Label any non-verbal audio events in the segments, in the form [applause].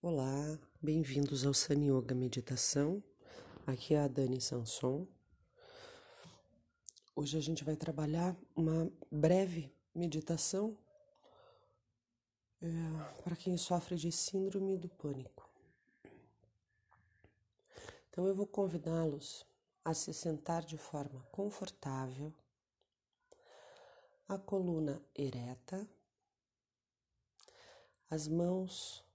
Olá, bem-vindos ao Sun Yoga Meditação. Aqui é a Dani Sanson. Hoje a gente vai trabalhar uma breve meditação é, para quem sofre de síndrome do pânico. Então eu vou convidá-los a se sentar de forma confortável, a coluna ereta, as mãos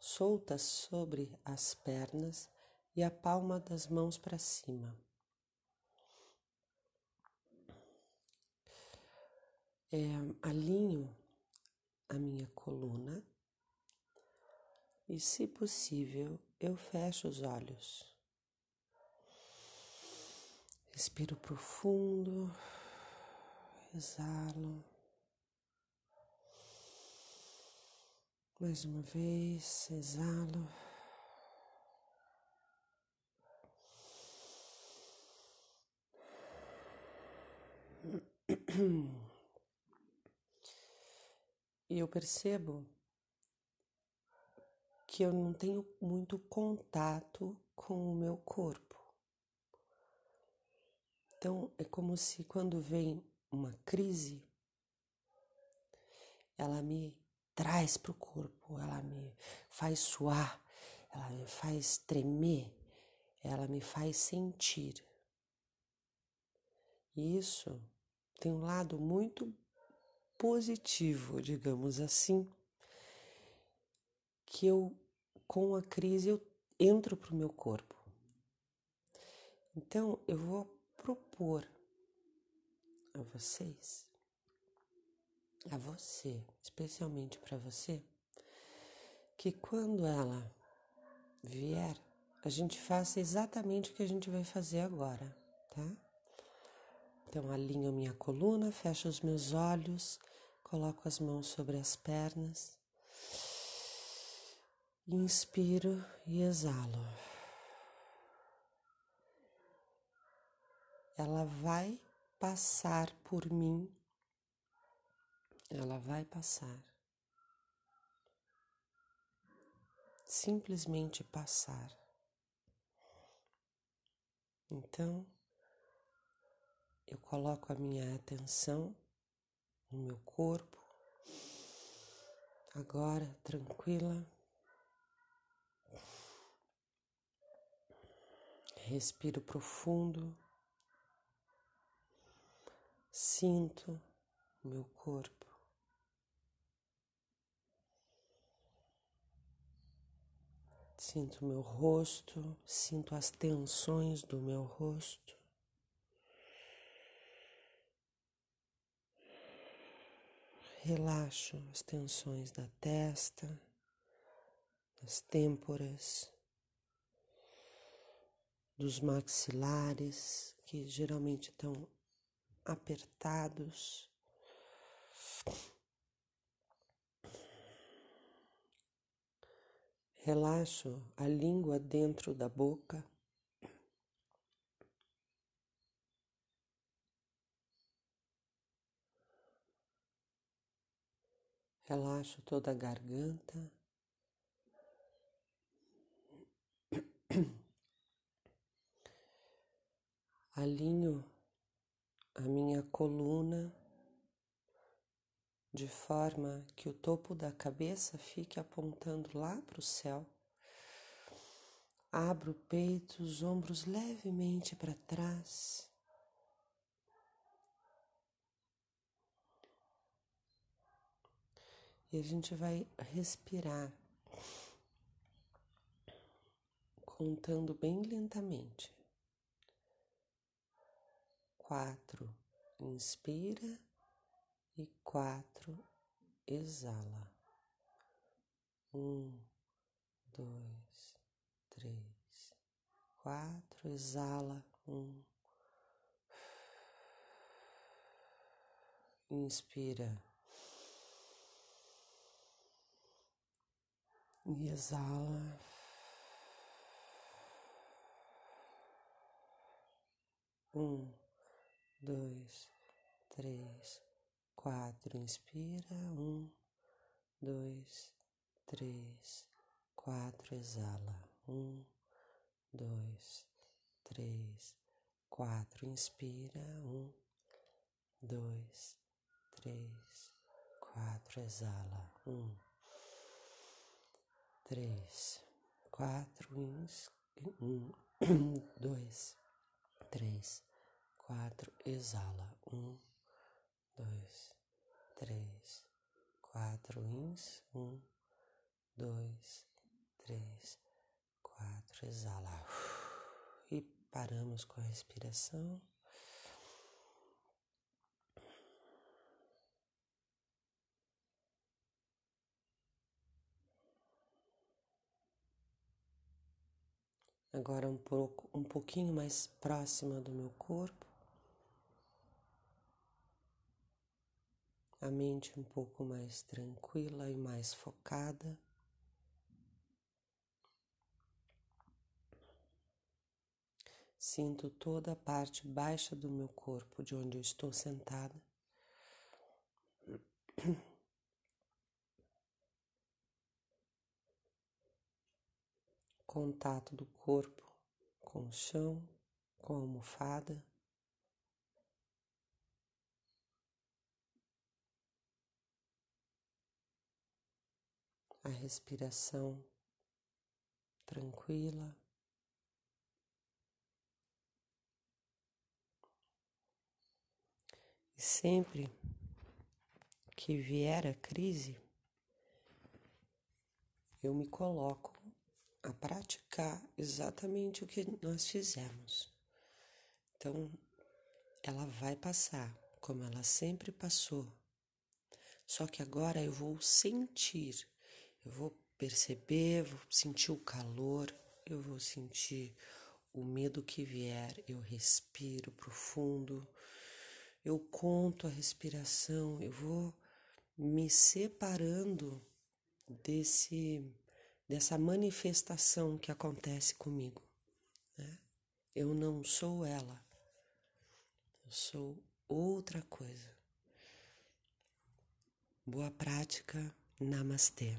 soltas sobre as pernas e a palma das mãos para cima. É, alinho a minha coluna e, se possível, eu fecho os olhos. Respiro profundo, exalo. Mais uma vez, exalo. E eu percebo que eu não tenho muito contato com o meu corpo. Então é como se quando vem uma crise, ela me traz para o corpo, ela me faz suar, ela me faz tremer, ela me faz sentir. E isso tem um lado muito positivo, digamos assim, que eu, com a crise, eu entro para o meu corpo. Então, eu vou propor a vocês a você, especialmente para você, que quando ela vier, a gente faça exatamente o que a gente vai fazer agora, tá? Então alinho minha coluna, fecho os meus olhos, coloco as mãos sobre as pernas, inspiro e exalo. Ela vai passar por mim ela vai passar. Simplesmente passar. Então, eu coloco a minha atenção no meu corpo, agora tranquila. Respiro profundo, sinto meu corpo. Sinto meu rosto, sinto as tensões do meu rosto. Relaxo as tensões da testa, das têmporas, dos maxilares, que geralmente estão apertados. Relaxo a língua dentro da boca. Relaxo toda a garganta. [clears throat] Alinho a minha coluna de forma que o topo da cabeça fique apontando lá para o céu. Abro o peito, os ombros levemente para trás. E a gente vai respirar, contando bem lentamente. Quatro, inspira e quatro, exala. Um, dois, três, quatro, exala. Um, inspira e exala. Um, dois, três, quatro, inspira, um, dois, três, quatro, exala. Um, dois, três, quatro. Inspira. Um, dois, três, quatro. Exala. Um, três, quatro. Ins, um, [coughs] dois, três, quatro. Exala. Um, dois, três, quatro. Ins. Um, dois, três, quatro. Exala. E paramos com a respiração. Agora um pouco, um pouquinho mais próxima do meu corpo. A mente um pouco mais tranquila e mais focada. Sinto toda a parte baixa do meu corpo, de onde eu estou sentada. Contato do corpo com o chão, com a almofada. A respiração tranquila. E sempre que vier a crise, eu me coloco a praticar exatamente o que nós fizemos. Então, ela vai passar como ela sempre passou. Só que agora eu vou sentir, eu vou perceber, vou sentir o calor, eu vou sentir o medo que vier, eu respiro profundo eu conto a respiração, eu vou me separando desse dessa manifestação que acontece comigo. Né? Eu não sou ela, eu sou outra coisa. Boa prática, namastê.